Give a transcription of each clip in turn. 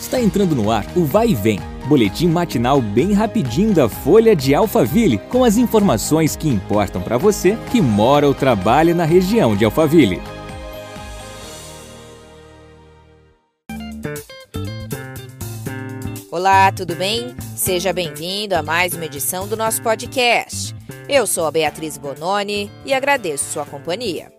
Está entrando no ar o Vai e Vem, boletim matinal bem rapidinho da Folha de Alphaville, com as informações que importam para você que mora ou trabalha na região de Alphaville. Olá, tudo bem? Seja bem-vindo a mais uma edição do nosso podcast. Eu sou a Beatriz Bononi e agradeço sua companhia.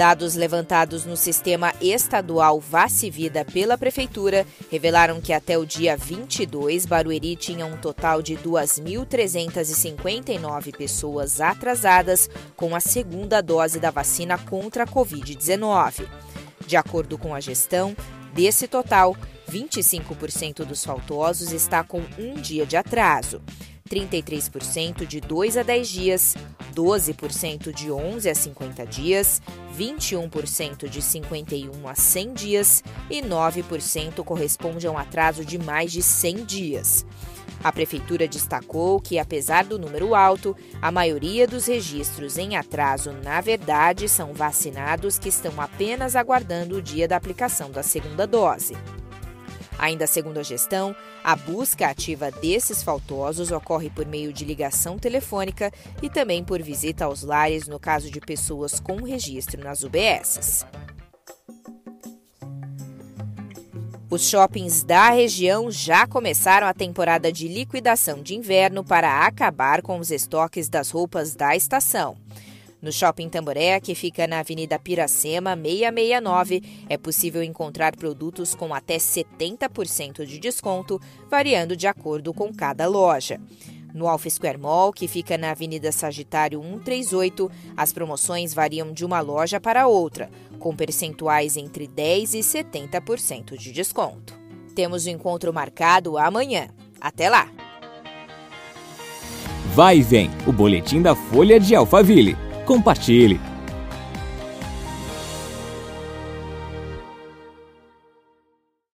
Dados levantados no sistema estadual Vacivida pela Prefeitura revelaram que até o dia 22, Barueri tinha um total de 2.359 pessoas atrasadas com a segunda dose da vacina contra a Covid-19. De acordo com a gestão, desse total, 25% dos faltosos está com um dia de atraso. 33% de 2 a 10 dias, 12% de 11 a 50 dias, 21% de 51 a 100 dias e 9% corresponde a um atraso de mais de 100 dias. A Prefeitura destacou que, apesar do número alto, a maioria dos registros em atraso, na verdade, são vacinados que estão apenas aguardando o dia da aplicação da segunda dose. Ainda segundo a gestão, a busca ativa desses faltosos ocorre por meio de ligação telefônica e também por visita aos lares no caso de pessoas com registro nas UBSs. Os shoppings da região já começaram a temporada de liquidação de inverno para acabar com os estoques das roupas da estação. No Shopping Tamboré, que fica na Avenida Piracema 669, é possível encontrar produtos com até 70% de desconto, variando de acordo com cada loja. No Alpha Square Mall, que fica na Avenida Sagitário 138, as promoções variam de uma loja para outra, com percentuais entre 10% e 70% de desconto. Temos o um encontro marcado amanhã. Até lá! Vai e vem, o boletim da Folha de Alphaville. Compartilhe.